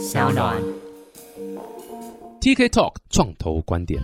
小暖。TK Talk 创投观点。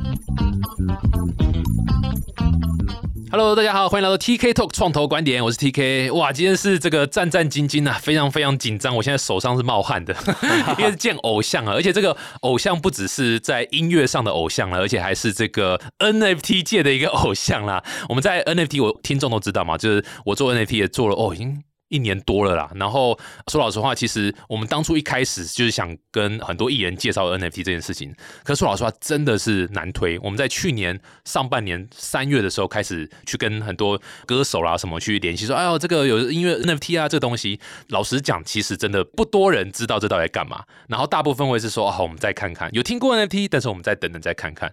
Hello，大家好，欢迎来到 TK Talk 创投观点，我是 TK。哇，今天是这个战战兢兢啊，非常非常紧张，我现在手上是冒汗的，因为是见偶像啊，而且这个偶像不只是在音乐上的偶像了，而且还是这个 NFT 界的一个偶像啦。我们在 NFT，我听众都知道嘛，就是我做 NFT 也做了哦，已经。一年多了啦，然后说老实话，其实我们当初一开始就是想跟很多艺人介绍 NFT 这件事情，可是说老实话，真的是难推。我们在去年上半年三月的时候开始去跟很多歌手啦什么去联系，说哎呦这个有音乐 NFT 啊这个东西，老实讲，其实真的不多人知道这到底干嘛。然后大部分会是说，好，我们再看看，有听过 NFT，但是我们再等等再看看。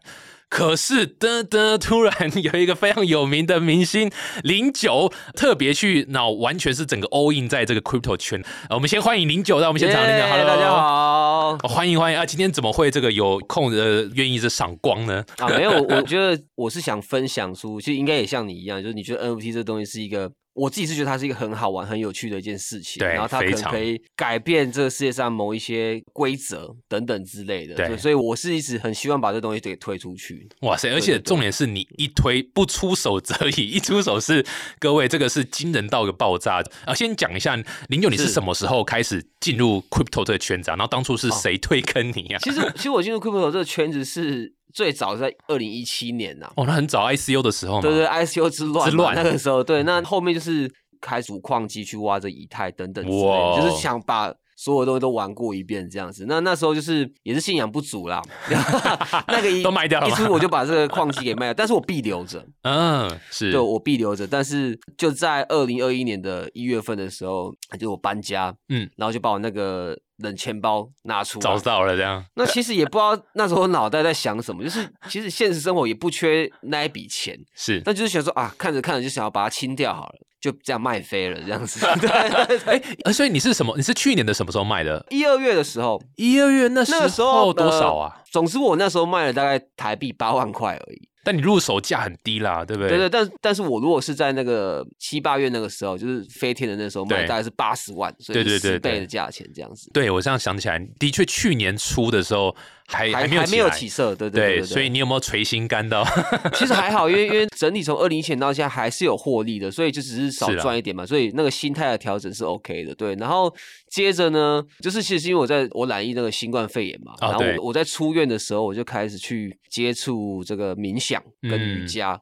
可是，噔噔，突然有一个非常有名的明星零九特别去，那完全是整个 all in 在这个 crypto 圈。呃我们先欢迎零九到我们现场，零九，hello，大家好。哦欢迎欢迎啊！今天怎么会这个有空呃愿意这赏光呢？啊，没有，我我觉得我是想分享出，其实应该也像你一样，就是你觉得 NFT 这东西是一个，我自己是觉得它是一个很好玩、很有趣的一件事情，对然后它可能可以改变这个世界上某一些规则等等之类的，对所以我是一直很希望把这东西给推出去。哇塞！而且重点是你一推不出手则已，一出手是各位这个是惊人到一个爆炸啊！先讲一下零九你是是什么时候开始进入 crypto 这个圈子啊？然后当初是谁推坑你啊？其实其实我进入 crypto 这个圈子是最早在二零一七年呐、哦，那很早 ICU 的时候嘛，对对，ICU 之乱之乱。那个时候，对，那后面就是开主矿机去挖这以太等等之类哇的，就是想把所有东西都玩过一遍这样子。那那时候就是也是信仰不足啦，那个一都卖掉了吗一出我就把这个矿机给卖了，但是我必留着，嗯，是，对我必留着。但是就在二零二一年的一月份的时候，就我搬家，嗯，然后就把我那个冷钱包拿出来，找到了这样。那其实也不知道那时候脑袋在想什么，就是其实现实生活也不缺那一笔钱，是，那就是想说啊，看着看着就想要把它清掉好了，就这样卖飞了这样子。对对对，呃，所以你是什么？你是去年的什么时候卖的？一二月的时候，一二月那那个时候多少啊？？呃总之我那时候卖了大概台币八万块而已。但你入手价很低啦，对不对？对对，但但是我如果是在那个七八月那个时候，就是飞天的那时候卖，大概是八十万，所对以十倍的价钱这样子。对我这样想起来，的确去年初的时候还还没有还没有起色，对对对对，所以你有没有垂心肝到？其实还好，因为因为整体从二零一七年到现在还是有获利的，所以就只是少赚一点嘛，所以那个心态的调整是 OK 的，对。然后接着呢，就是其实因为我在我染疫那个新冠肺炎嘛，然后我我在出院的时候，我就开始去接触这个冥想跟瑜嗯伽。嗯，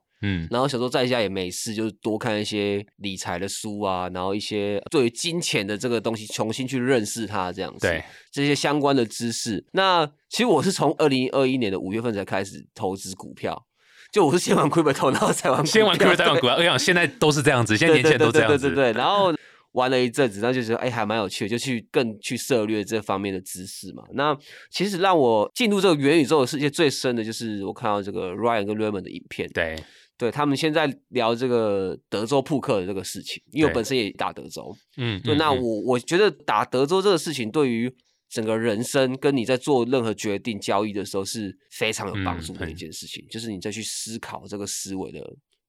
然后想说在家也没事，就是多看一些理财的书啊，然后一些对于金钱的这个东西重新去认识它，这样子。对，这些相关的知识。那其实我是从二零二一年的五月份才开始投资股票，就我是先玩 crypto，然后再玩先玩股票 Q 再玩股票，我想现在都是这样子，现在年轻人都这样子。对对对对对对然后玩了一阵子，然后就觉得哎还蛮有趣的，就去更去涉猎这方面的知识嘛。那其实让我进入这个元宇宙的世界最深的就是我看到这个 Ryan 跟 Raymond 的影片，对对他们现在聊这个德州扑克的这个事情，因为我本身也打德州，嗯，对，那我我觉得打德州这个事情对于整个人生跟你在做任何决定交易的时候是非常有帮嗯助的一件事情，就是你再去思考这个思维的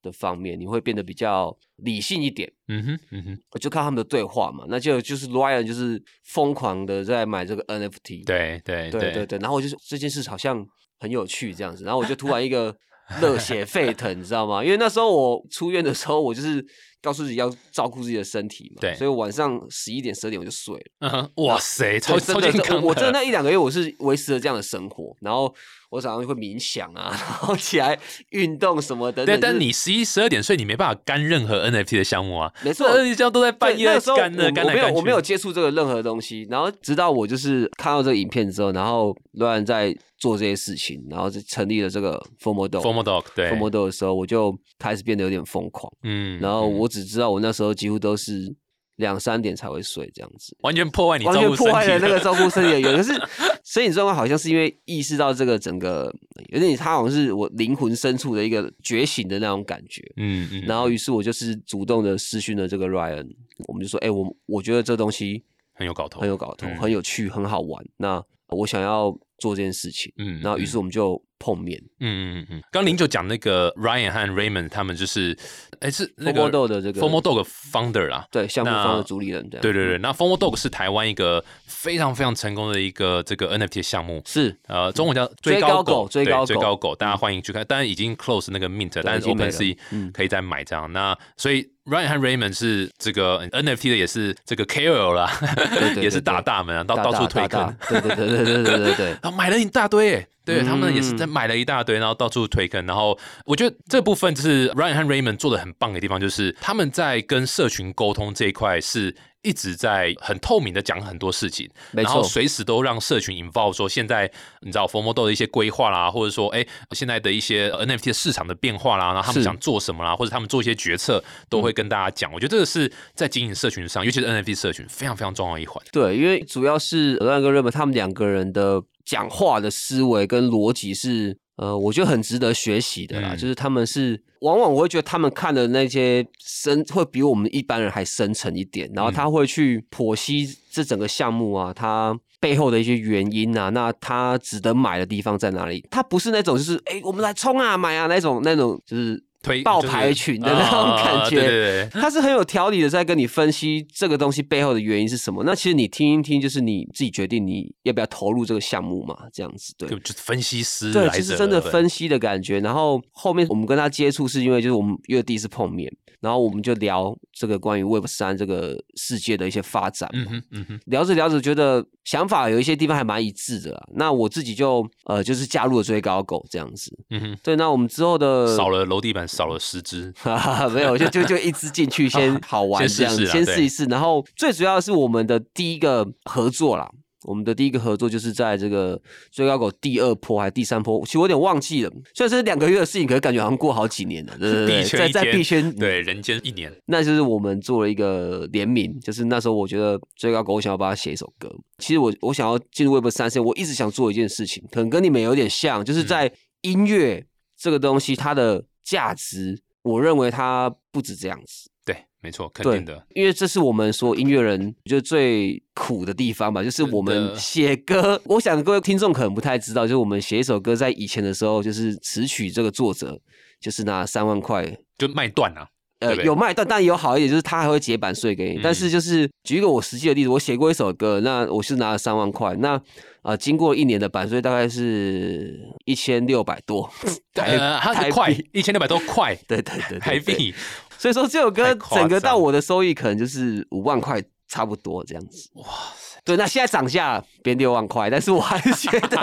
的方面，你会变得比较理性一点。嗯哼嗯哼，我就看他们的对话嘛，那就就是 Ryan 就是疯狂的在买这个 NFT，对对对对。对，然后我就说这件事好像很有趣这样子，然后我就突然一个热血沸腾，你知道吗？因为那时候我出院的时候，我就是告诉自己要照顾自己的身体嘛，对所以晚上十一点十二点我就睡了。嗯哼，哇塞，超超健康我我真的那一两个月我是维持了这样的生活，然后我早上会冥想啊，然后起来运动什么等等。对，但你十一、十二点睡，你没办法干任何 NFT 的项目啊。没错这这样都在半夜对那个时候干的，我我没有。我没有接触这个任何东西，然后直到我就是看到这个影片之后，然后乱在做这些事情，然后就成立了这个 Formo Formo Dog，对 Formo Dog 的时候，我就开始变得有点疯狂，嗯然后嗯我只知道我那时候几乎都是两三点才会睡这样子。完全破坏你完全破坏了那个的照顾身体的原因，可 是身体状况好像是因为意识到这个整个有点，它好像是我灵魂深处的一个觉醒的那种感觉。嗯嗯，然后于是我就是主动的私讯了这个 Ryan，我们就说，哎、我我觉得这东西很有搞头，很有搞头，嗯很有趣，很好玩。那我想要做这件事情，嗯然后于是我们就碰面。嗯嗯嗯嗯，刚零九讲那个 Ryan 和 Raymond 他们就是，哎是那个 Fomo Dog 的这个 Fomo Dog founder 啦，对项目方的主理人，对。对对，那 Fomo Dog 是台湾一个非常非常成功的一个这个 NFT 的项目，是。呃，中文叫追高高狗追高狗追高狗，大家欢迎去看。当然已经 close 那个 Mint，但是已经没了。OpenSea 嗯。可以再买这样。那所以 Ryan 和 Raymond 是这个 NFT 的，也是这个 KOL 啦，对 对也是打大门啊，到到处推坑。对对对对对对对对，然后买了一大堆诶，对、嗯他们也是在买了一大堆，然后到处推坑。然后我觉得这部分就是 Ryan 和 Raymond 做的很棒的地方，就是他们在跟社群沟通这一块是。一直在很透明的讲很多事情，然后随时都让社群 involve 说现在你知道 f o r m o d o 的一些规划啦，或者说哎现在的一些 NFT 的市场的变化啦，然后他们想做什么啦，或者他们做一些决策，都会跟大家讲。我觉得这个是在经营社群上，尤其是 NFT 社群非常非常重要的一环。对，因为主要是尔兰跟 r 本他们两个人的讲话的思维跟逻辑是，呃，我觉得很值得学习的啦。嗯就是他们是，往往我会觉得他们看的那些深，会比我们一般人还深沉一点，然后他会去剖析这整个项目啊，它。背后的一些原因啊，那它值得买的地方在哪里？它不是那种就是哎、诶我们来冲啊买啊那种那种，就是爆推爆牌群的那种感觉。啊对对对，他是很有条理的在跟你分析这个东西背后的原因是什么。那其实你听一听，就是你自己决定你要不要投入这个项目嘛，这样子对。就就是分析师对，其实真的分析的感觉。然后后面我们跟他接触，是因为就是我们因为第一次碰面，然后我们就聊这个关于 Web 三这个世界的一些发展嘛。嗯哼嗯哼，聊着聊着，觉得想法有一些地方还蛮一致的啦。那我自己就呃，就是加入了追高狗这样子。嗯哼，对，那我们之后的少了楼地板，少了十只，哈哈，没有，就就就一只进去，先好玩先试这样，先试一试。然后最主要是我们的第一个合作啦，我们的第一个合作就是在这个最高狗第二波还是第三波，其实我有点忘记了。虽然是两个月的事情，可是感觉好像过好几年了，对对对币圈在在一天币圈，对，人间一年，那就是我们做了一个联名，就是那时候我觉得最高狗，我想要帮他写一首歌。其实我我想要进入 Web 三 C，我一直想做一件事情，可能跟你们有点像，就是在音乐这个东西它的价值，我认为它不止这样子。对，没错，肯定的，因为这是我们说音乐人就最苦的地方吧，就是我们写歌。我想各位听众可能不太知道，就是我们写一首歌，在以前的时候，就是词曲这个作者就是拿三万块就卖断啊，对呃，有卖，但但也有好一点，就是他还会结版税给你。嗯但是就是举一个我实际的例子，我写过一首歌，那我是拿了三万块，那呃经过一年的版税大概是一千六百多 台呃，它台是块币，一千六百多块 对对对对台币，所以说这首歌整个到我的收益可能就是五万块差不多这样子。哇塞，对，那现在涨价变六万块，但是我还是觉得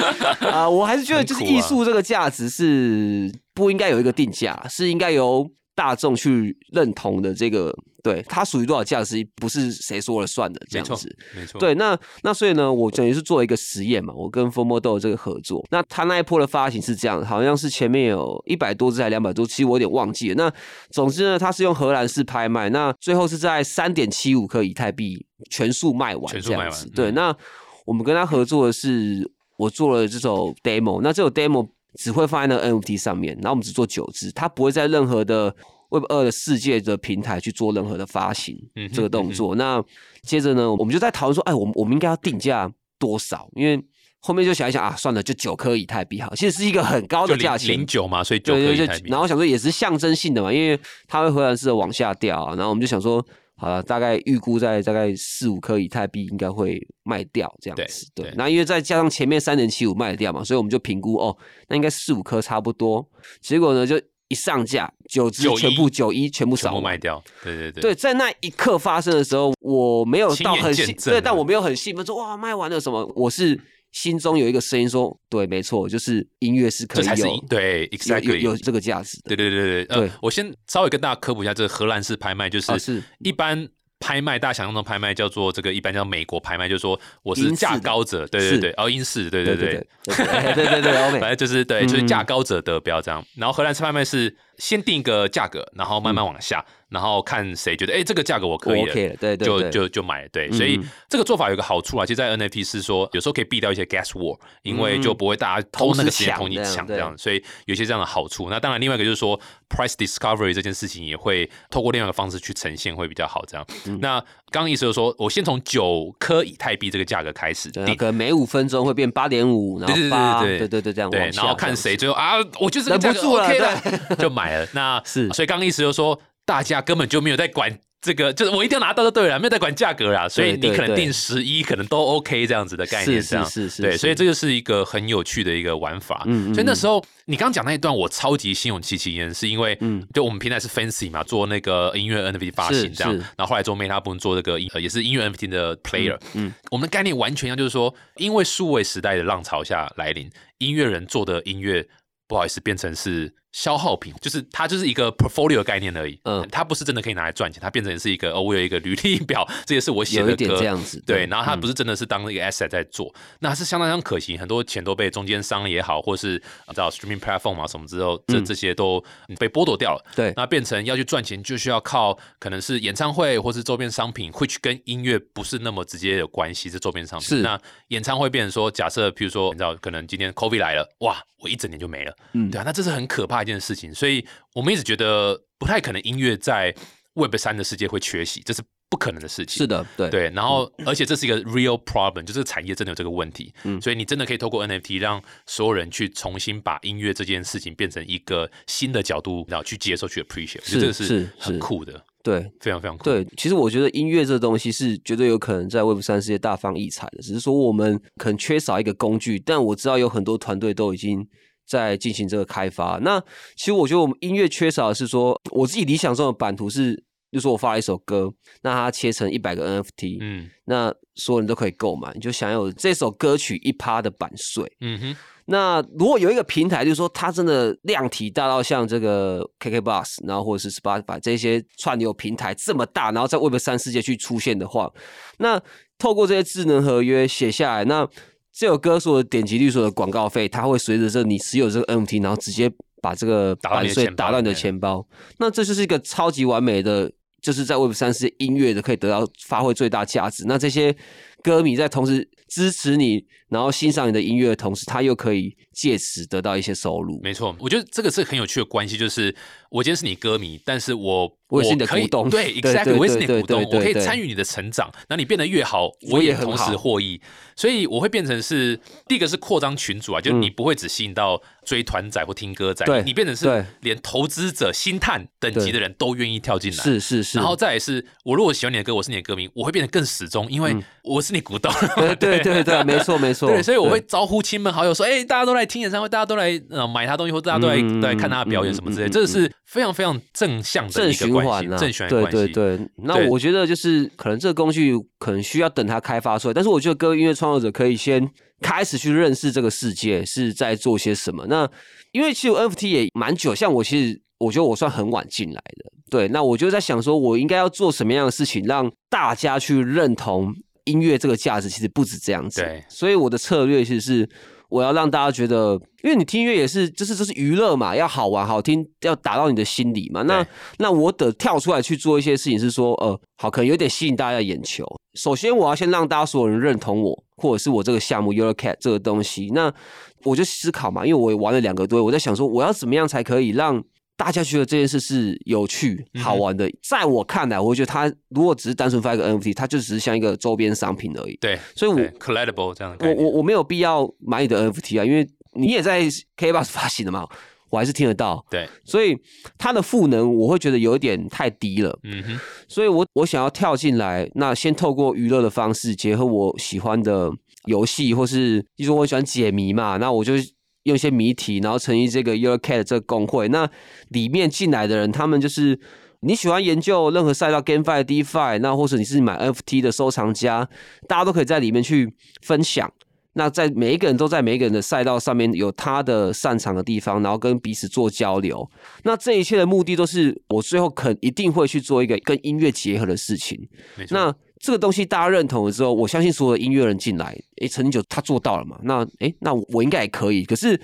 啊、我还是觉得就是艺术这个价值是不应该有一个定价，是应该由大众去认同的。这个对它属于多少价值，不是谁说了算的这样子。，没错，对，那那所以呢，我等于是做一个实验嘛，我跟 Formodo 这个合作。那他那一波的发行是这样，好像是前面有一百多只还两百多，其实我有点忘记了。那总之呢，它是用荷兰式拍卖，那最后是在三点七五克以太币全数卖完，全数卖完这样子。对，嗯那我们跟他合作的是，我做了这首 demo，那这首 demo 只会放在那个 NFT 上面，然后我们只做九只，它不会在任何的 Web 二的世界的平台去做任何的发行嗯这个动作。那接着呢，我们就在讨论说，哎，我们我们应该要定价多少？因为后面就想一想啊，算了，就九颗以太币好，其实是一个很高的价钱，零九嘛，所以九颗对对对，以太币，然后想说也是象征性的嘛，因为它会荷兰式的往下掉啊，然后我们就想说，好了，大概预估在大概四五颗以太币应该会卖掉这样子。对对，那因为再加上前面三点七五卖得掉嘛，所以我们就评估哦，那应该四五颗差不多。结果呢，就一上架九只91全部九一全部全部卖掉，对对对，对，在那一刻发生的时候，我没有到很兴，对，但我没有很兴奋说哇卖完了什么，我是心中有一个声音说，对，没错，就是音乐是可以有对有有，exactly，有这个价值。的。对对对对，呃对，我先稍微跟大家科普一下，这个荷兰式拍卖就是一般拍卖，大家想象中的拍卖叫做这个一般叫美国拍卖，就是说我是价高者，对对对，哦，英式，对对对对对。对，对 反正就是对，就是嗯。价高者得标这样。然后荷兰式拍卖是先定一个价格，然后慢慢往下，然后看谁觉得哎这个价格我可以对对就对，就就买，对，所以嗯这个做法有个好处啊，其实，在 NFT 是说，有时候可以避掉一些 gas war，因为嗯就不会大家偷那个时间同你抢这样所以有些这样的好处。那当然，另外一个就是说，price discovery 这件事情也会透过另外一个方式去呈现，会比较好。这样，嗯。那刚刚意思就是说我先从九颗以太币这个价格开始定。对可能每五分钟会变八点五，然对对对后，对对对对，这样对，然后看谁最后啊，我就是这个价格忍不住了 OK 了，就买了。那是所以刚刚意思就是说，大家根本就没有在管这个，就是我一定要拿到就对了，没有在管价格啦。所以你对对对。可能定十一，可能都 OK 这样子的概念，是这样，是是是是。所以这个是一个很有趣的一个玩法。嗯嗯。所以那时候你刚刚讲那一段，我超级心有戚戚焉，是因为嗯。就我们平台是 Fancy 嘛，做那个音乐 NFT 发行这样，然后后来做 Meta 部分做这个呃也是音乐 NFT 的 Player，嗯。我们的概念完全一样，就是说，因为数位时代的浪潮下来临，音乐人做的音乐，不好意思，变成是消耗品，就是它就是一个 portfolio 的概念而已。嗯。嗯，它不是真的可以拿来赚钱，它变成是一个哦，我有一个履历表，这也是我写的有一点歌。这样子，对，然后它嗯不是真的是当一个 asset 在做，那是相当相当可惜，很多钱都被中间商也好，或是呃知道 streaming platform 啊什么之后，这嗯。这些都被剥夺掉了。对。那变成要去赚钱，就需要靠可能是演唱会或是周边商品，which 跟音乐不是那么直接有关系，是周边商品。是。那演唱会变成说，假设譬如说，你知道，可能今天 COVID 来了，哇，我一整年就没了，嗯。对啊，那这是很可怕一件事情，所以我们一直觉得不太可能音乐在 Web 三的世界会缺席，这是不可能的事情。是的，对。对，然后而且这是一个 real problem，就这个产业真的有这个问题，嗯。所以你真的可以透过 NFT 让所有人去重新把音乐这件事情变成一个新的角度，然后去接受、去 appreciate，我觉得这个是是是。很酷的，对。非常非常酷。对，其实我觉得音乐这东西是绝对有可能在 Web 三世界大放异彩的，只是说我们可能缺少一个工具，但我知道有很多团队都已经在进行这个开发。那其实我觉得我们音乐缺少的是说，我自己理想中的版图是，就说我发了一首歌，那它切成一百个 NFT，、嗯那所有人都可以购买，你就享有这首歌曲一趴的版税。嗯哼，那如果有一个平台，就是说它真的量体大到像这个 KKBox，然后或者是 Spotify 这些串流平台这么大，然后在 Web 三世界去出现的话，那透过这些智能合约写下来，那这首歌所有的点击率、所有的广告费，它会随着这你持有这个 NFT，然后直接把这个打到你版税的钱包打乱你的钱包。那这就是一个超级完美的，就是在 Web 三世界音乐的可以得到发挥最大价值。那这些歌迷在同时支持你，然后欣赏你的音乐的同时，他又可以借此得到一些收入。没错，我觉得这个是很有趣的关系，就是我今天是你歌迷，但是我我也是你的可以股东对 对，exactly，我也是你的股东，我可以参与你的成长，那你变得越好，我我也同时获益，所以我会变成是第一个是扩张群主啊，就是你不会只吸引到追团仔或听歌仔，你变成是连投资者、星探等级的人都愿意跳进来，是是是，然后再来是，我如果喜欢你的歌，我是你的歌迷，我会变得更始终，因为我是你股东。对对对对，没错 没错。对，所以我会招呼亲朋好友说：“哎、大家都来听演唱会，大家都来呃买他东西，或大家都来、嗯都来看他的表演什么之类。这个是非常非常正向的正循环啊，正循环对。对对，那我觉得就是可能这个工具可能需要等它开发出来，但是我觉得各位音乐创作者可以先开始去认识这个世界是在做些什么。那因为其实 NFT 也蛮久，像我其实我觉得我算很晚进来的，对，那我就在想说我应该要做什么样的事情，让大家去认同音乐这个价值，其实不止这样子。对所以我的策略其实是我要让大家觉得，因为你听音乐也是，就是这是娱乐嘛，要好玩好听，要打到你的心里嘛。那那我得跳出来去做一些事情，是说，呃，好，可能有点吸引大家的眼球。首先，我要先让大家所有人认同我，或者是我这个项目 Euro Cat 这个东西。那我就思考嘛，因为我也玩了两个多月，我在想说，我要怎么样才可以让大家觉得这件事是有趣、好玩的。在我看来，我觉得它如果只是单纯发一个 NFT，它就只是像一个周边商品而已。对，所以我 collectible 这样的。我我我没有必要买你的 NFT 啊，因为你也在 K Box 发行的嘛，我还是听得到，对，所以它的赋能我会觉得有一点太低了，嗯哼，所以我我想要跳进来，那先透过娱乐的方式，结合我喜欢的游戏，或是就说我喜欢解谜嘛，那我就。用一些谜题，然后成立这个 Your Cat 这个工会。那里面进来的人，他们就是你喜欢研究任何赛道，GameFi、DeFi，那或者你是买 NFT 的收藏家，大家都可以在里面去分享。那在每一个人都在每一个人的赛道上面有他的擅长的地方，然后跟彼此做交流。那这一切的目的都是我最后肯一定会去做一个跟音乐结合的事情。那这个东西大家认同了之后，我相信所有的音乐人进来，诶，陈九他做到了嘛？那诶，那我应该也可以。可是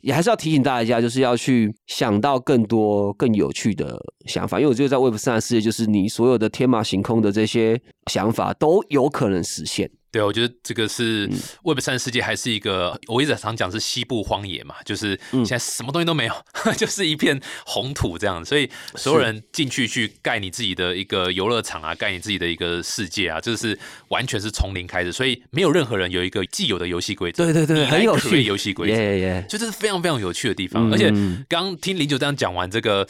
也还是要提醒大家，就是要去想到更多更有趣的想法，因为我觉得在 Web 三的世界，就是你所有的天马行空的这些想法都有可能实现。对，我觉得这个是嗯。Web 三世界还是一个，我一直常讲是西部荒野嘛，就是嗯。现在什么东西都没有，就是一片红土这样，所以所有人进去去盖你自己的一个游乐场啊，盖你自己的一个世界啊，就是完全是从零开始，所以没有任何人有一个既有的游戏规则，对对对，很有趣，游戏规则，就这是非常非常有趣的地方。嗯而且刚听林九这样讲完这个。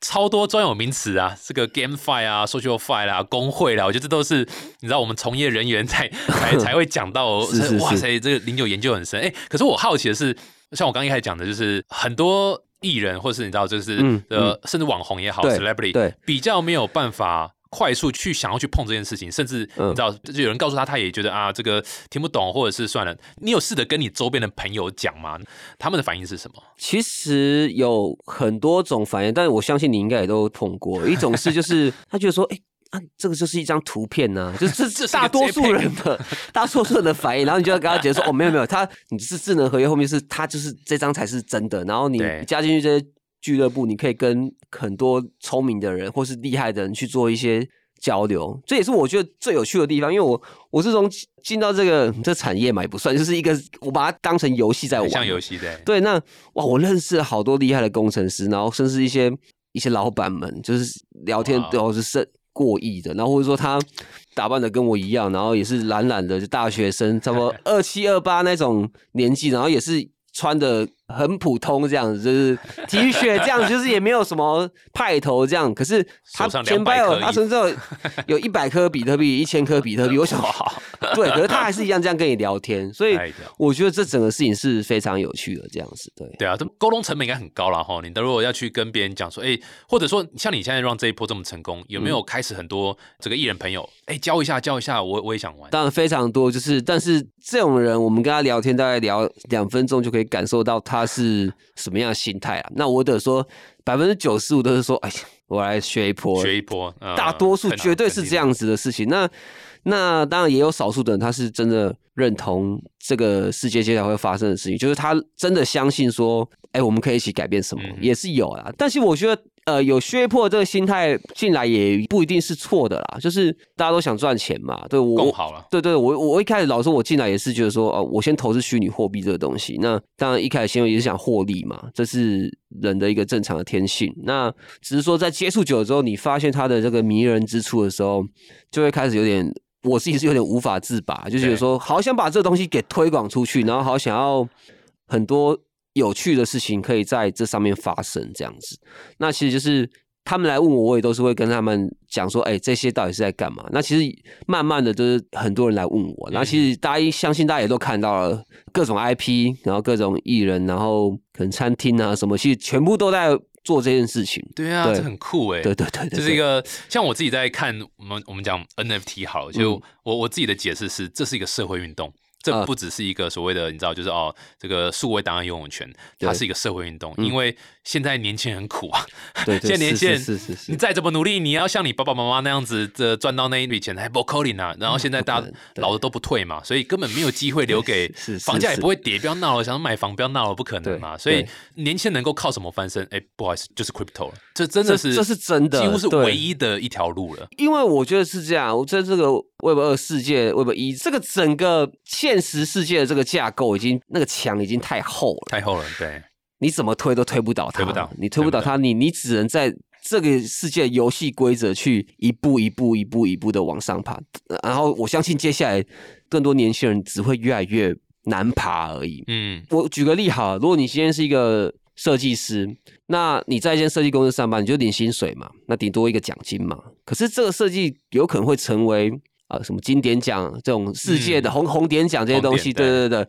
超多专有名词啊，这个 GameFi 啊、SocialFi 啦、工会啦，我觉得这都是你知道我们从业人员才才 才会讲到哦。是是是哇塞，这个零九研究很深。哎，可是我好奇的是，像我刚刚一开始讲的，就是很多艺人或是你知道，就是嗯呃，甚至网红也好对，celebrity 对比较没有办法。快速去想要去碰这件事情，甚至嗯你知道，就有人告诉他，他也觉得啊，这个听不懂，或者是算了。你有试着跟你周边的朋友讲吗？他们的反应是什么？其实有很多种反应，但是我相信你应该也都碰过。一种是就是 他觉得说，哎、啊，这个就是一张图片呐、就是这这大多数人的 大多数人的反应，然后你就要跟他解释说，哦，没有没有，他你是智能合约后面是他就是这张才是真的，然后你加进去这些俱乐部，你可以跟很多聪明的人或是厉害的人去做一些。交流，这也是我觉得最有趣的地方，因为我我是从进到这个这产业嘛，也不算，就是一个我把它当成游戏在玩，像游戏的，对，那哇，我认识了好多厉害的工程师，然后甚至一些一些老板们，就是聊天都是是过亿的，然后或者说他打扮的跟我一样，然后也是懒懒的，就大学生，差不多 二七二八那种年纪，然后也是穿的很普通这样子，就是 T 恤这样，就是也没有什么派头这样，可是他钱包有他颗衣服身上有有一百颗比特币，一千颗比特币，我想对，可是他还是一样这样跟你聊天，所以我觉得这整个事情是非常有趣的，这样子对。对啊，这沟通成本应该很高了哈。你的如果要去跟别人讲说，哎、或者说像你现在让这一波这么成功，有没嗯有开始很多这个艺人朋友，哎、教一下教一下，我我也想玩。当然非常多，就是但是这种人，我们跟他聊天大概聊两分钟就可以感受到他是什么样的心态啊。那我得说，百分之九十五都是说，哎呀，我来学一波，学一波，呃大多数绝对是这样子的事情。那那当然也有少数的人，他是真的认同这个世界接下来会发生的事情，就是他真的相信说，哎，我们可以一起改变什么，嗯也是有啊。但是我觉得。呃，有削破这个心态进来也不一定是错的啦，就是大家都想赚钱嘛。对我共好了。对对，我我一开始老说，我进来也是觉得说，哦，我先投资虚拟货币这个东西。那当然一开始先也是想获利嘛，这是人的一个正常的天性。那只是说在接触久了之后，你发现它的这个迷人之处的时候，就会开始有点，我自己是有点无法自拔，就觉得说，好想把这个东西给推广出去，然后好想要很多有趣的事情可以在这上面发生，这样子。那其实就是他们来问我，我也都是会跟他们讲说，哎、这些到底是在干嘛？那其实慢慢的，就是很多人来问我，那其实大家相信大家也都看到了各种 IP，然后各种艺人，然后可能餐厅啊什么，其实全部都在做这件事情。对啊，对这很酷哎。对对对对，这是一个像我自己在看我们我们讲 NFT 好了，就嗯我我自己的解释是，这是一个社会运动。这啊不只是一个所谓的，你知道，就是哦，这个数位档案拥有权，它是一个社会运动，嗯。因为现在年轻人很苦啊，对对 现在年轻人是是是是你再怎么努力，你要像你爸爸妈妈那样子的赚到那一笔钱，还不扣零啊。然后现在大家老的都不退嘛，所以根本没有机会留给 房价也不会跌，不要闹了，想要买房不要闹了，不可能嘛。所以年轻人能够靠什么翻身？哎，不好意思，就是 crypto 了，这真的是这这是真的几乎是唯一的一条路了。因为我觉得是这样，我在这个 Web 二世界、Web 一这个整个现实世界的这个架构，已经那个墙已经太厚了，太厚了，对，你怎么推都推不倒它，推不倒你推不倒它，你你只能在这个世界游戏规则去一步一步、一步一步的往上爬。然后我相信接下来更多年轻人只会越来越难爬而已。嗯，我举个例哈，如果你今天是一个设计师，那你在一间设计公司上班，你就领薪水嘛，那顶多一个奖金嘛。可是这个设计有可能会成为啊、呃什么经典奖这种世界的嗯红、红点奖这些东西，对对对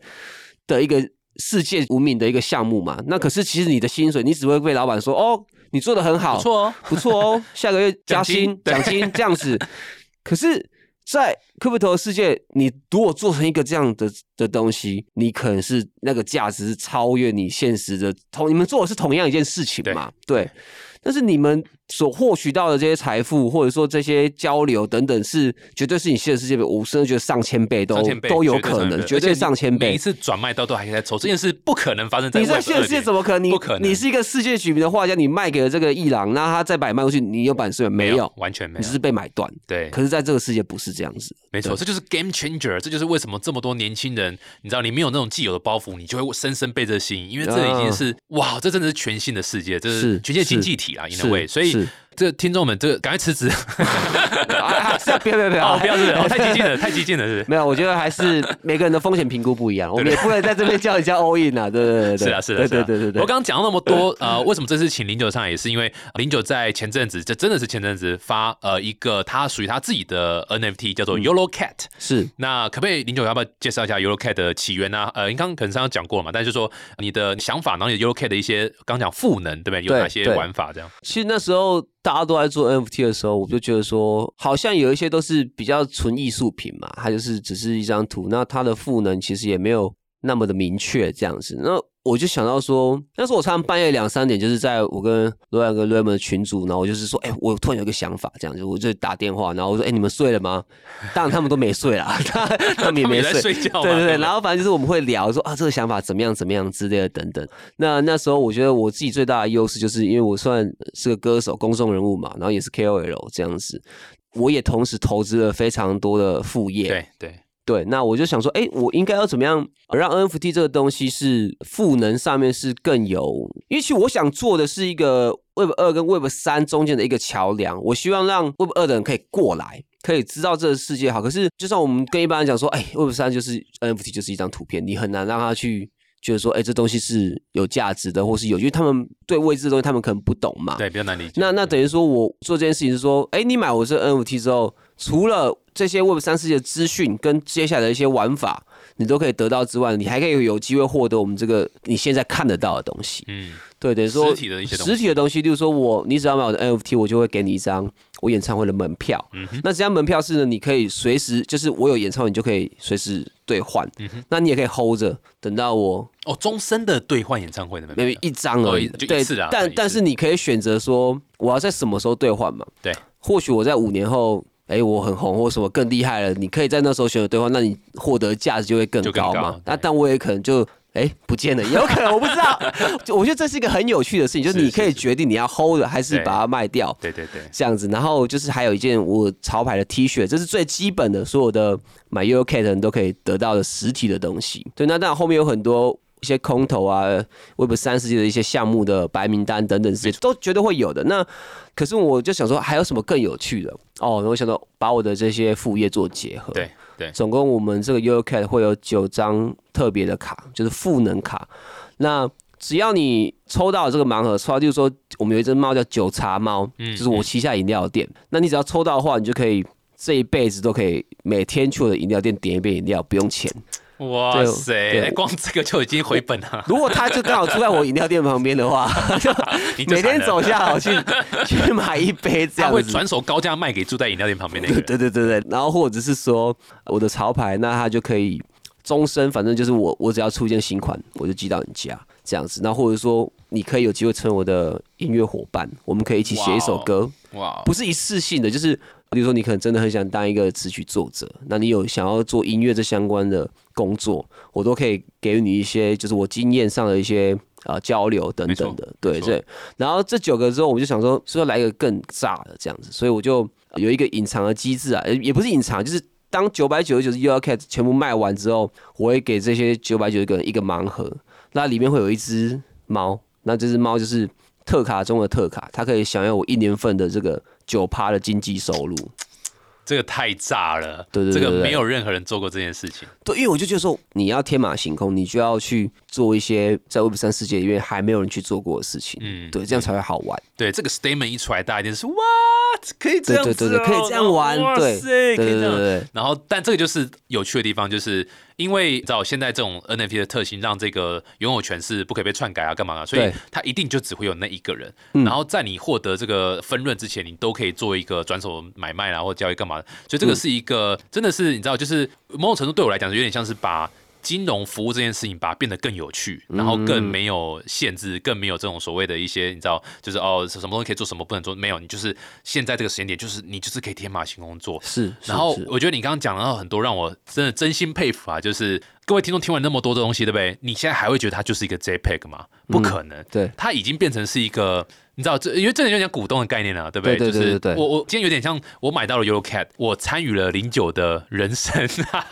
的一个世界无名的一个项目嘛。那可是其实你的薪水，你只会被老板说哦，你做的很好，不错哦。不错哦，下个月加薪奖金金这样子。可是，在 crypto 世界，你如果做成一个这样的的东西，你可能是那个价值是超越你现实的同你们做的是同样一件事情嘛？对。但是你们所获取到的这些财富，或者说这些交流等等，是绝对是你现实世界，我甚至觉得上千倍都都有可能，绝对上千倍。每一次转卖到都还可以再抽，这件事不可能发生在你在现实世界怎么可能？你不可能。你是一个世界取名的画家，你卖给了这个伊朗，那他再把卖过去，你有版税没有？完全没有，你只是被买断。对。可是在这个世界不是这样子，没错，这就是 game changer，这就是为什么这么多年轻人，你知道，你没有那种既有的包袱，你就会深深被这吸引，因为这已经是哇，这真的是全新的世界，这是全新的经济体啊，因为所以。这听众们，这赶快辞职。啊不要不要不要，不要是太激进了，太激进了是。没有，我觉得还是每个人的风险评估不一样，我们也不能在这边叫人家 all in 啊，对对对是啊是啊对对对对。我刚刚讲了那么多，呃，为什么这次请零九上，也是因为零九在前阵子，这真的是前阵子发呃一个他属于他自己的 NFT，叫做 Yolo Cat。是，那可不可以零九要不要介绍一下 Yolo Cat 的起源呢？呃，您刚可能刚刚讲过了嘛，但是说你的想法，然后 Yolo Cat 的一些刚讲赋能，对不对？有哪些玩法这样？其实那时候。大家都在做 NFT 的时候，我就觉得说，好像有一些都是比较纯艺术品嘛，它就是只是一张图，那它的赋能其实也没有那么的明确这样子。那我就想到说，那时候我常常半夜两三点，就是在我跟罗阳跟 Raymond 的群组，然后我就是说，哎，我突然有个想法，这样子，我就打电话，然后我说，哎，你们睡了吗？当然他们都没睡啦，他们也没睡觉。对对对，然后反正就是我们会聊说啊，这个想法怎么样怎么样之类的等等。那那时候我觉得我自己最大的优势，就是因为我算是个歌手、公众人物嘛，然后也是 KOL 这样子，我也同时投资了非常多的副业。对对。对，那我就想说，哎，我应该要怎么样让 NFT 这个东西是赋能上面是更有？因为其实我想做的是一个 Web 二跟 Web 三中间的一个桥梁。我希望让 Web 二的人可以过来，可以知道这个世界好。可是，就像我们跟一般人讲说，哎，Web 三就是 NFT 就是一张图片，你很难让他去觉得说，哎，这东西是有价值的，或是有，因为他们对未知的东西他们可能不懂嘛。对，比较难理解。那那等于说我做这件事情是说，哎，你买我这 NFT 之后，除了这些 Web 三世界的资讯跟接下来的一些玩法，你都可以得到之外，你还可以有机会获得我们这个你现在看得到的东西。嗯，对，等于说实体的一些实体的东西，例如说我你只要买我的 NFT，我就会给你一张我演唱会的门票。嗯那这张门票是呢，你可以随时就是我有演唱会，你就可以随时兑换。嗯那你也可以 hold 着，等到我哦，终身的兑换演唱会的门票，一张而已，就一次啊。但但是你可以选择说我要在什么时候兑换嘛？对，或许我在五年后。哎，我很红或什么更厉害了，你可以在那时候选择兑换，那你获得价值就会更高嘛。那但我也可能就哎不见了，也有可能我不知道。我觉得这是一个很有趣的事情，就是你可以决定你要 hold 还是把它卖掉。对对对，这样子。然后就是还有一件我潮牌的 T 恤，这是最基本的，所有的买 U K 的人都可以得到的实体的东西。对，那当然后面有很多。一些空投啊，Web 三世界的一些项目的白名单等等这些都绝对会有的。那可是我就想说，还有什么更有趣的哦？我想到把我的这些副业做结合。对对，总共我们这个 U Cat 会有九张特别的卡，就是赋能卡。那只要你抽到这个盲盒，抽到就是说我们有一只猫叫九茶猫，就是我旗下饮料店。那你只要抽到的话，你就可以这一辈子都可以每天去我的饮料店点一杯饮料，不用钱。哇塞！光这个就已经回本了。如果他就刚好住在我饮料店旁边的话，每天走下好去 去买一杯，这样他会转手高价卖给住在饮料店旁边的人。对对对对，然后或者是说我的潮牌，那他就可以终身，反正就是我我只要出一件新款，我就寄到你家这样子。那或者说你可以有机会成为我的音乐伙伴，我们可以一起写一首歌。哇，不是一次性的，就是。比如说，你可能真的很想当一个词曲作者，那你有想要做音乐这相关的工作，我都可以给予你一些，就是我经验上的一些啊交流等等的，对对。然后这九个之后，我就想说，是要来一个更炸的这样子，所以我就有一个隐藏的机制啊，也不是隐藏，就是当九百九十九 U R Cat 全部卖完之后，我会给这些九百九十个人一个盲盒，那里面会有一只猫，那这只猫就是特卡中的特卡，它可以享有我一年份的这个。九趴的经济收入，这个太炸了！对对对，这个没有任何人做过这件事情。对，因为我就觉得说，你要天马行空，你就要去做一些在 Web 三世界里面还没有人去做过的事情。嗯，对，这样才会好玩。对这个 statement 一出来，大家一定是 what 可以这样子、哦，对对对可以这样玩哇对塞，对可以这样。对对对然后，但这个就是有趣的地方，就是因为你知道现在这种 NFT 的特性，让这个拥有权是不可以被篡改啊，干嘛啊，所以它一定就只会有那一个人。嗯然后在你获得这个分润之前，你都可以做一个转手买卖啊，或交易干嘛的。所以这个是一个、真的是你知道，就是某种程度对我来讲，有点像是把。金融服务这件事情，把它变得更有趣，然后更没有限制，更没有这种所谓的一些，你知道，就是哦，什么东西可以做，什么不能做，没有，你就是现在这个时间点，就是你就是可以天马行空做，是。是然后我觉得你刚刚讲到很多让我真的真心佩服啊，就是各位听众听完那么多的东西，对不对？你现在还会觉得它就是一个 JPEG 吗？不可能，对它已经变成是一个。你知道这，因为这有点股东的概念啊，对不对？对对对对对就是我我今天有点像我买到了 Euro Cat，我参与了零九的人生，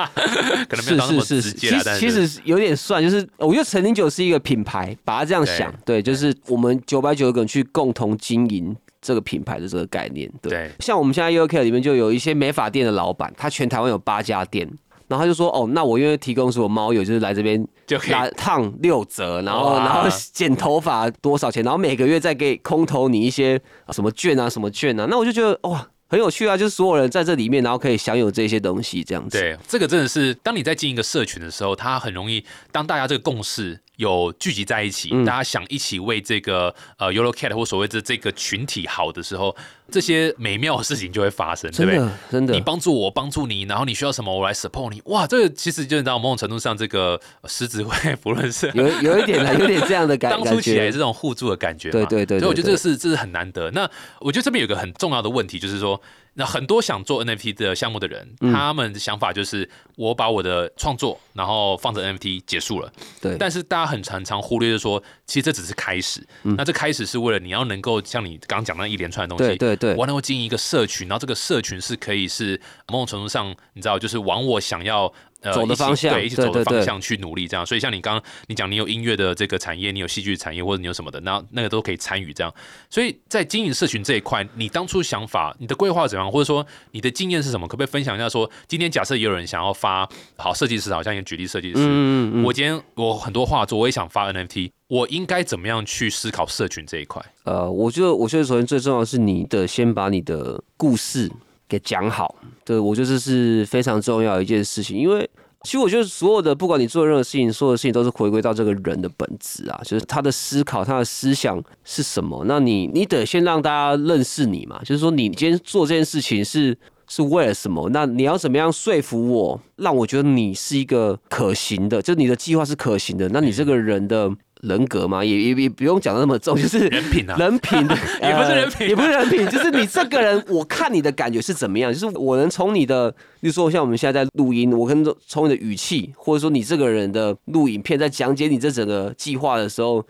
可能没有是到那么是是，其实其实有点算，就是我觉得陈零九是一个品牌，把它这样想，对，就是我们九百九个人去共同经营这个品牌的这个概念，对。对像我们现在 UK 里面就有一些美发店的老板，他全台湾有八家店。然后他就说：“哦，那我愿意提供所有猫友，就是来这边就可以来烫六折，然后然后剪头发多少钱，然后每个月再给空投你一些啊什么券啊什么券啊。那我就觉得哇，很有趣啊，就是所有人在这里面，然后可以享有这些东西，这样子。对，这个真的是当你在经营一个社群的时候，它很容易当大家这个共识有聚集在一起，嗯大家想一起为这个呃 Euro Cat 或所谓的这个群体好的时候，这些美妙的事情就会发生，对不对？的真的你帮助我，我帮助你，然后你需要什么，我来 support 你。哇，这个其实就你知道，某种程度上，这个呃狮子会不论是有有一点的，有点这样的感觉当初起来这。种互助的感觉嘛，对对对对所以我觉得这个是这是很难得。那我觉得这边有个很重要的问题，就是说，那很多想做 NFT 的项目的人，嗯他们的想法就是我把我的创作，然后放着 NFT 结束了。对，但是大家很常常忽略，就是说，其实这只是开始。嗯那这开始是为了你要能够像你刚刚讲的那一连串的东西，对对对我能够经营一个社群，然后这个社群是可以是某种程度上，你知道，就是往我想要。呃，走的方向对，一起走的方向去努力，这样。所以像你刚刚你讲，你有音乐的这个产业，你有戏剧产业，或者你有什么的，那那个都可以参与这样。所以在经营社群这一块，你当初想法、你的规划怎样，或者说你的经验是什么？可不可以分享一下说今天假设也有人想要发，好设计师，好像也举例设计师，嗯嗯嗯，我今天我很多画作，我也想发 NFT，我应该怎么样去思考社群这一块？呃，我觉得我觉得首先最重要的是你的先把你的故事给讲好，对我觉得这是非常重要一件事情，因为。其实我觉得所有的，不管你做任何事情，所有的事情都是回归到这个人的本质啊，就是他的思考、他的思想是什么。那你你得先让大家认识你嘛，就是说你今天做这件事情是是为了什么？那你要怎么样说服我，让我觉得你是一个可行的，就你的计划是可行的。那你这个人的人格嘛，也也也不用讲的那么重，就是人品啊人品的 也不是呃人品也不是人品，就是你这个人，我看你的感觉是怎么样，就是我能从你的，比如说像我们现在在录音，我跟从你的语气，或者说你这个人的录影片，在讲解你这整个计划的时候，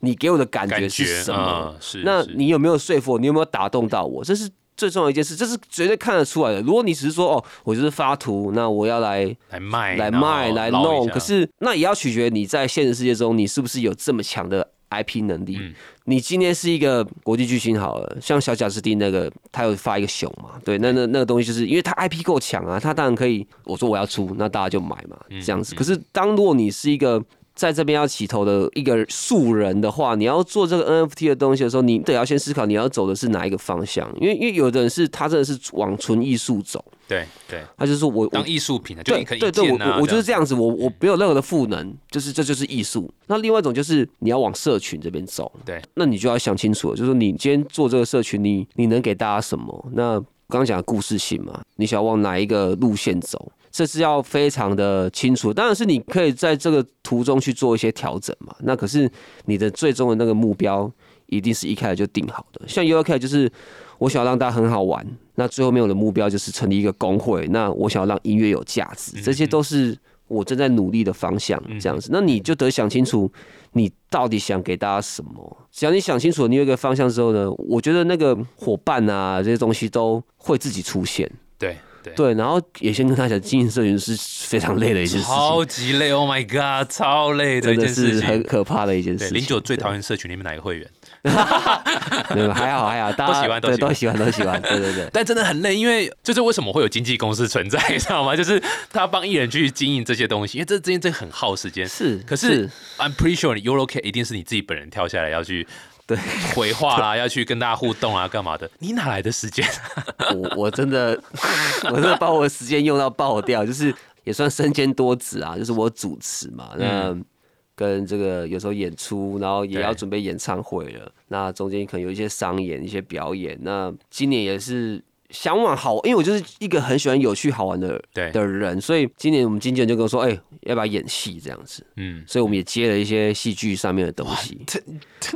你给我的感觉是什么？嗯是那你有没有说服我？你有没有打动到我？这是最重要一件事，这是绝对看得出来的。如果你只是说哦，我就是发图，那我要来来卖，来卖来弄，可是那也要取决你在现实世界中你是不是有这么强的 IP 能力。嗯你今天是一个国际巨星好了，像小贾斯汀那个，他有发一个熊嘛，对，那那那个东西就是因为他 IP 够强啊，他当然可以，我说我要出，那大家就买嘛，嗯这样子。可是当如果你是一个在这边要起头的一个素人的话，你要做这个 NFT 的东西的时候，你得要先思考你要走的是哪一个方向，因为因为有的人是他真的是往纯艺术走，对对，他就是说我我当艺术品的，就对对对，我我我就是这样样子，我我没有任何的赋能，就是这就是艺术。那另外一种就是你要往社群这边走，对，那你就要想清楚了，就是说你今天做这个社群，你你能给大家什么？那刚刚讲的故事性嘛，你想要往哪一个路线走？这是要非常的清楚，当然是你可以在这个途中去做一些调整嘛。那可是你的最终的那个目标，一定是一开始就定好的。像 u k 就是我想要让大家很好玩，那最后面我的目标就是成立一个工会，那我想要让音乐有价值，这些都是我正在努力的方向，这样子。那你就得想清楚，你到底想给大家什么？只要你想清楚，你有一个方向之后呢，我觉得那个伙伴啊这些东西都会自己出现。对对。对，然后也先跟他讲，经营社群是非常累的一件事情，超级累，Oh my god，超累的一件事是很。可怕的一件事对，情。零九最对讨厌社群里面哪个会员？没有还好还好，大家都喜欢都都喜欢都喜欢，对对对。但真的很累，因为就是为什么会有经纪公司存在，你知道吗？就是他帮艺人去经营这些东西，因为这这件这很耗时间。是，可是 I'm pretty sure Eurocate 一定是你自己本人跳下来要去对回话啦，要去跟大家互动啊，干嘛的？你哪来的时间？我我真的 我真的把我的时间用到爆掉，就是也算身兼多职啊，就是我主持嘛，那跟这个有时候演出，然后也要对准备演唱会了，那中间可能有一些商演、一些表演，那今年也是。想往好，因为我就是一个很喜欢有趣好玩的对的人，所以今年我们经纪人就跟我说：“哎、要不要演戏这样子？”嗯，所以我们也接了一些戏剧上面的东西。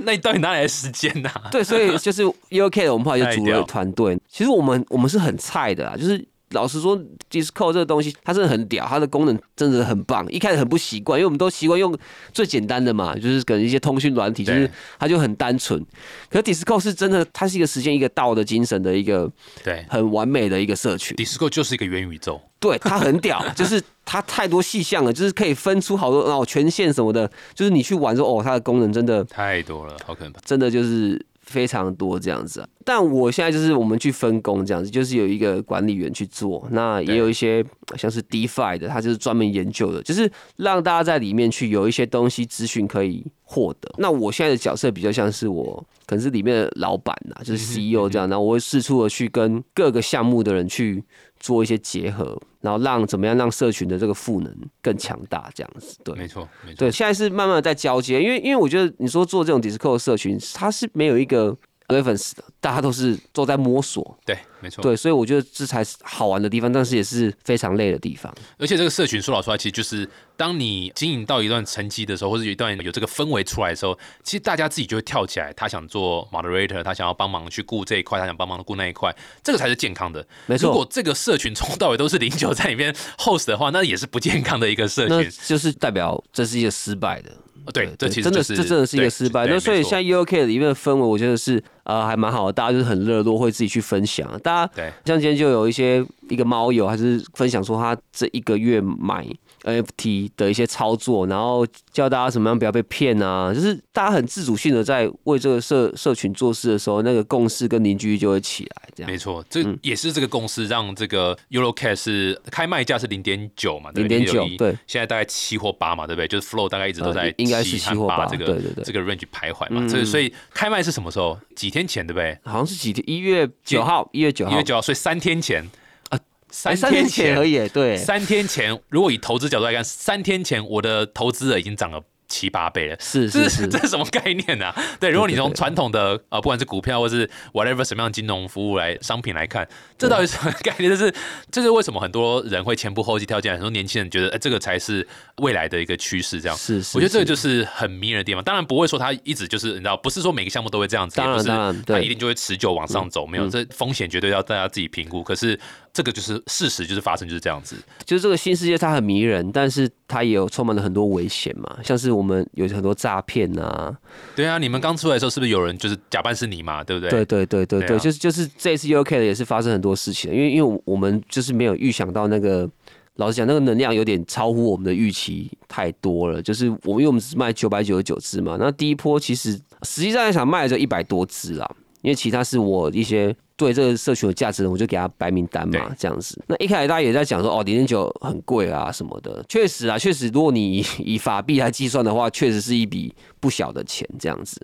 那你到底哪来的时间呢、对，所以就是 UK 我们后来就组了团队。其实我们我们是很菜的啊，就是老实说，Discord 这个东西它真的很屌，它的功能真的很棒。一开始很不习惯，因为我们都习惯用最简单的嘛，就是可能一些通讯软体，就是它就很单纯。可是 Disco 是真的，它是一个实现一个道的精神的一个对很完美的一个社群。Discord 就是一个元宇宙。对，它很屌，就是它太多细项了，就是可以分出好多哦权限什么的，就是你去玩之后哦，它的功能真的太多了，好可怕。真的就是非常多这样子啊。但我现在就是我们去分工这样子，就是有一个管理员去做，那也有一些像是 DeFi 的，他就是专门研究的，就是让大家在里面去有一些东西资讯可以获得。那我现在的角色比较像是我可能是里面的老板呐，就是 CEO 这样，然后我会四处的去跟各个项目的人去。做一些结合，然后让怎么样让社群的这个赋能更强大，这样子对。没错，没错。对，现在是慢慢的在交接，因为因为我觉得你说做这种 Discord 社群，它是没有一个 reference 的，大家都是都在摸索，对，没错。对，所以我觉得这才是好玩的地方，但是也是非常累的地方。而且这个社群说老实话，其实就是当你经营到一段成绩的时候，或者有一段有这个氛围出来的时候，其实大家自己就会跳起来，他想做 moderator，他想要帮忙去顾这一块，他想帮忙顾那一块，这个才是健康的。没错如果这个社群从头到尾都是零九在里面 host 的话，那也是不健康的一个社群。就是代表这是一个失败的。哦对，这其实真的，是这真的是一个失败。那所以现在 UK 里面的氛围，我觉得是呃还蛮好的，大家就是很热络，会自己去分享。大家对像今天就有一些一个猫友，还是分享说他这一个月买 NFT 的一些操作，然后教大家怎么样不要被骗啊，就是大家很自主性的在为这个社社群做事的时候，那个共识跟凝聚力就会起来。这样没错，这嗯也是这个公司让这个 Eurocat 是开卖价是零点九嘛，对不对0.9 0.91对现在大概七或八嘛，对不对？就是 Flow 大概一直都在呃应该是七或八和这个对对对这个 range 徘徊嘛。嗯这所以开卖是什么时候？几天前对不对？好像是几天？一月九号，一月九号一月，九号，所以三天前啊，三天前而已。对，三天前，如果以投资角度来看，三天前我的投资额已经涨了七八倍了。是是这，是什么概念啊？对，如果你从传统的呃，不管是股票或是 whatever 什么样的金融服务来商品来看，这到底是什么概念？就是这是为什么很多人会前仆后继跳进来？很多年轻人觉得，哎、这个才是未来的一个趋势。这样，是是，我觉得这个就是很迷人的地方。当然不会说它一直就是你知道，不是说每个项目都会这样子，也当然不是它一定就会持久往上走。没有，嗯这风险绝对要大家自己评估。可是这个就是事实，就是发生就是这样子。就是这个新世界它很迷人，但是它也有充满了很多危险嘛，像是我们有很多诈骗啊，对啊，你们刚出来的时候，是不是有人就是假扮是你嘛？对不对？对对对对对，就是就是这一次 UK 的也是发生很多事情，因为因为我们就是没有预想到那个。老实讲，那个能量有点超乎我们的预期太多了。就是我，因为我们只卖九百九十九只嘛，那第一波其实实际上想卖的就一百多只啦，因为其他是我一些对这个社群有价值的，我就给他白名单嘛对，这样子。那一开始大家也在讲说，哦，零点九很贵啊什么的，确实啊，确实，如果你以 以法币来计算的话，确实是一笔不小的钱，这样子。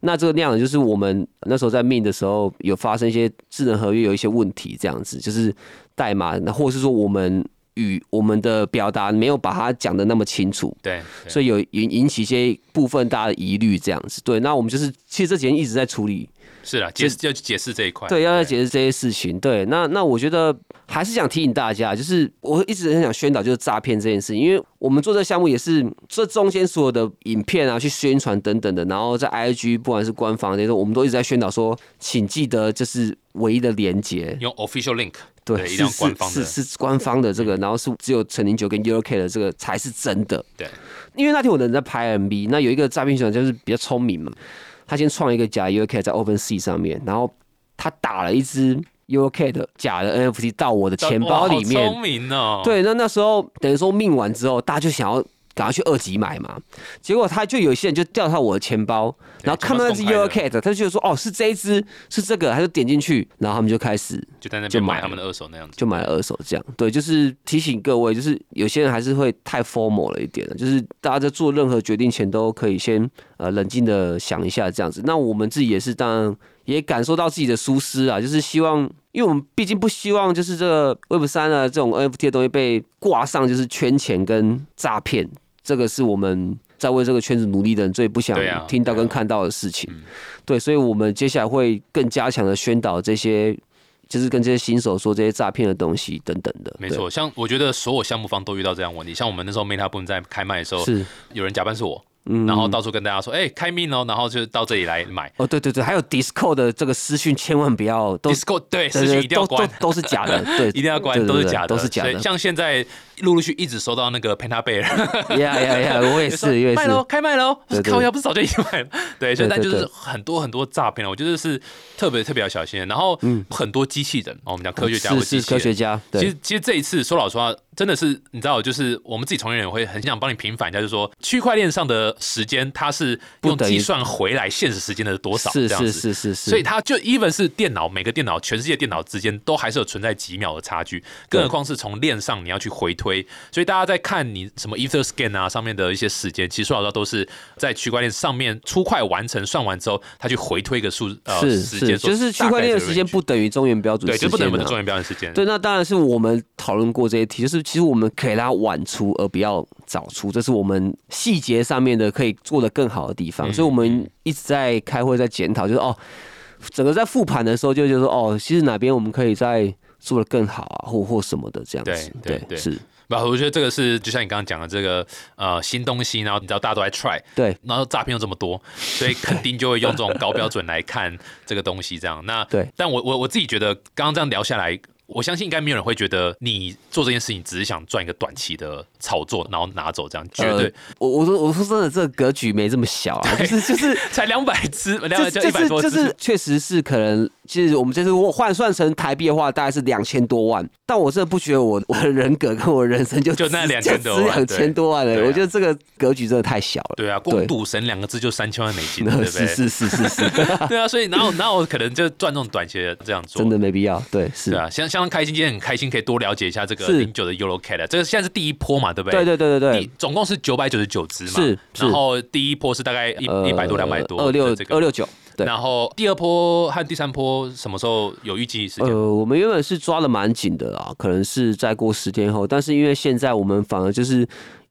那这个量呢，就是我们那时候在命的时候有发生一些智能合约有一些问题，这样子，就是代码，那或者是说我们与我们的表达没有把它讲的那么清楚，对，对所以有引引起一些部分大家的疑虑，这样子。对，那我们就是其实这几天一直在处理，是啦，解释要解释这一块。对，要要解释这些事情。对，那那我觉得还是想提醒大家，就是我一直很想宣导就是诈骗这件事情，因为我们做这个项目也是这中间所有的影片啊，去宣传等等的，然后在 IG 不管是官方那种，我们都一直在宣导说，请记得这是唯一的连接，用 official link，对，对一定是官方的是是是官方的这个，然后是只有陈零九跟 UK 的这个才是真的。对，因为那天我的人在拍 MV，那有一个诈骗手就是比较聪明嘛，他先创一个假 UK 在 OpenSea 上面，然后他打了一只 UK 的假的 NFT 到我的钱包里面聪面。明哦。对，那那时候等于说命完之后，大家就想要赶快去二级买嘛。结果他就有些人就掉到我的钱包，然后看到那只钱包 Yellow 是公开 Cat，他就觉得说哦是这一只是这个，他就点进去，然后他们就开始就在那边买他们的二手那样子。就买了二手这样。对，就是提醒各位，就是有些人还是会太 formal 了一点的，就是大家在做任何决定前都可以先呃冷静的想一下这样子。那我们自己也是当然也感受到自己的疏失啊，就是希望。因为我们毕竟不希望就是这个 Web 三啊这种 NFT 的东西被挂上就是圈钱跟诈骗，这个是我们在为这个圈子努力的人最不想听到跟看到的事情。嗯对，所以我们接下来会更加强的宣导这些，就是跟这些新手说这些诈骗的东西等等的。对，没错，像我觉得所有项目方都遇到这样的问题。像我们那时候 Meta Boom 在开卖的时候，是，有人假扮是我，嗯然后到处跟大家说：“哎、开命哦！”然后就到这里来买。哦，对对对，还有 Discord 的这个私讯，千万不要都 Discord 对，私讯一定要关，都是假的，对，一定要关，都是假的，都是假的。像现在陆陆续一直收到那个 Penta Bear，呀呀呀，我也是，我也是。卖喽，开卖喽！对对靠腰不是早就已经卖了？对，所以对对对但就是很多很多诈骗了，我觉得是特别特别要小心的。然后很多机器人，哦我们讲科学家或嗯是科学家，对其实，其实这一次说老实话，真的是你知道，就是我们自己从业人员会很想帮你平反一下，就是说区块链上的时间，它是用不等于计算回来现实时间的多少是是这样子。是是是，所以它就 even 是电脑，每个电脑，全世界电脑之间都还是有存在几秒的差距，更何况是从链上你要去回推。所以大家在看你什么 EtherScan 啊上面的一些时间，其实说老实话都是在区块链上面出快完成算完之后，它去回推一个数呃时间，就是区块链的时间不等于中原标准对，时间啊，就不能不能中原标准时间。对，那当然是我们讨论过这些题，就是其实我们可以让它晚出，而不要早出，这是我们细节上面的可以做的更好的地方。嗯所以我们一直在开会，在检讨，就是哦，整个在复盘的时候就就说哦，其实哪边我们可以再做的更好啊，或或什么的这样子。对对对是，不，我觉得这个是就像你刚刚讲的这个呃新东西，然后你知道大家都在 try，对然后诈骗又这么多，所以肯定就会用这种高标准来看这个东西。这样，那 对，但我我我自己觉得，刚刚这样聊下来，我相信应该没有人会觉得你做这件事情只是想赚一个短期的炒作，然后拿走这样，绝对、呃我我说我说真的，这个格局没这么小啊，就是就是。才两百只，两百就就一百多只，就是确实是可能，其实我们这次换算成台币的话，大概是两千多万。但我真的不觉得我我的人格跟我人生就就那只2000多万两千多万了。啊我觉得这个格局真的太小了。对啊，光赌神两个字就三千万美金，对不是对？是是是是，对啊，所以然后然后可能就赚这种短期的这样做？真的没必要。对，是对，啊，相相当开心，今天很开心可以多了解一下这个是零九的 Euro Cat，这个现在是第一波嘛，对不对对？对对对对，总共是九百九十九只嘛，是是然后第一波是大概一一百多两百多，二六这个二六九。对然后第二波和第三波什么时候有预计时间？呃，我们原本是抓的蛮紧的啦，可能是再过十天后，但是因为现在我们反而就是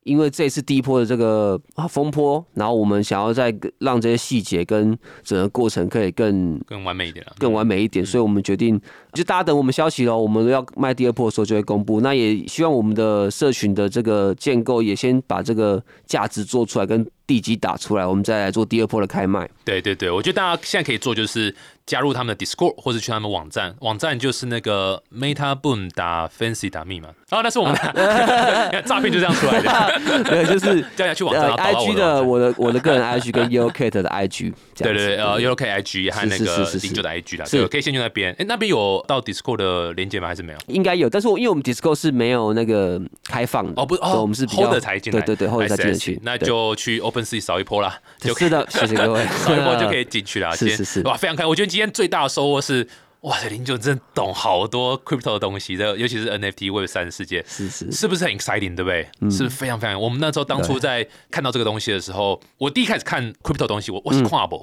因为这次第一波的这个啊风波，然后我们想要再让这些细节跟整个过程可以更更完美一点了，更完美一点，所以我们决定就大家等我们消息喽。我们要卖第二波的时候就会公布。那也希望我们的社群的这个建构也先把这个价值做出来，跟地基打出来，我们再来做第二波的开卖。对对对，我觉得大家现在可以做就是加入他们的 Discord 或者去他们网站，网站就是那个 Meta Boom 打 Fancy 打密码，啊，那是我们 的 诈骗就这样出来的，对，就是叫人家去网站，然后导到 IG 的我的我的个人 IG 跟 Yellowcat 的 IG，这样子。对对对，呃 u k IG 和那个是是是是。零九的 IG 啦，是。对，可以先去那边。哎，那边有到 Discord 的连接吗？还是没有？应该有，但是我因为我们 Discord 是没有那个开放的哦，不，所以哦，我们是 Hold 才进来，对对对，Hold 才进得去，那对就去 OpenSea 扫一波啦，就可以是的，谢谢各位，扫一波就可以进去了。今天是是是哇，非常开心！我觉得今天最大的收获是，哇塞，林九真的懂好多 crypto 的东西，这尤其是 NFT Web 三的世界。是是是不是很 exciting，对不对？嗯是不是非常非常。我们那时候当初在看到这个东西的时候，我第一开始看 crypto 东西，我我是跨博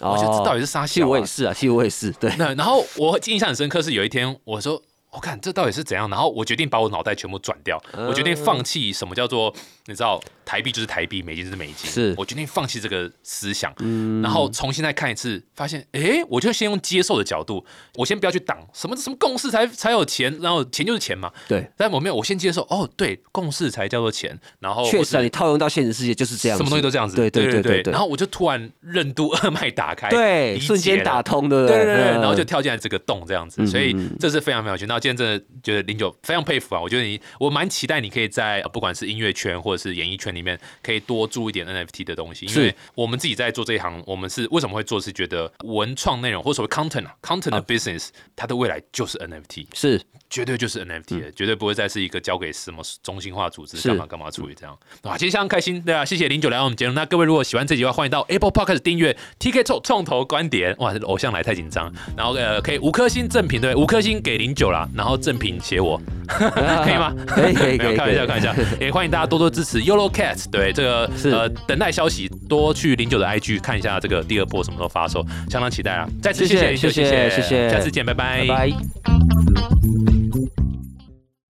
啊，我就知道底是啥嗯哦其实小啊我也是啊，其实我也是，对，那然后我印象很深刻是有一天我说。我看这到底是怎样，然后我决定把我脑袋全部转掉，嗯我决定放弃什么叫做你知道台币就是台币，美金就是美金，是。我决定放弃这个思想，嗯。然后重新再看一次，发现哎，我就先用接受的角度，我先不要去挡什么什么共识才才有钱，然后钱就是钱嘛，对，但我没有，我先接受哦，对，共识才叫做钱，然后确实啊，你套用到现实世界就是这样，什么东西都这样子，对对对对对对然后我就突然任督二脉打开，对，理解瞬间打通，的对？对然后就跳进来这个洞这样子，嗯所以嗯。这是非常非常有趣。那今天真的觉得零九非常佩服啊！我觉得你，我蛮期待你可以在不管是音乐圈或者是演艺圈里面，可以多注一点 NFT 的东西。因为我们自己在做这一行，我们是为什么会做？是觉得文创内容或所谓 content 啊，content 的 business，它的未来就是 NFT，是绝对就是 NFT，绝对不会再是一个交给什么中心化组织干嘛干嘛处理这样。啊，今天相当开心，对啊，谢谢零九来到我们节目。那各位如果喜欢这集的话，欢迎到 Apple Podcast 订阅 TK 创创投观点。哇，偶像来太紧张，然后呃，可以五颗星赠品对，五颗星给零九啦，然后正品写我，可以吗？可以可以可以，开玩笑开玩笑，也欢迎大家多多支持 Yolo Cat，对这个呃等待消息，多去零九的 IG 看一下这个第二波什么时候发售，相当期待啊！再次谢谢谢谢谢谢，下次见，拜拜。拜拜。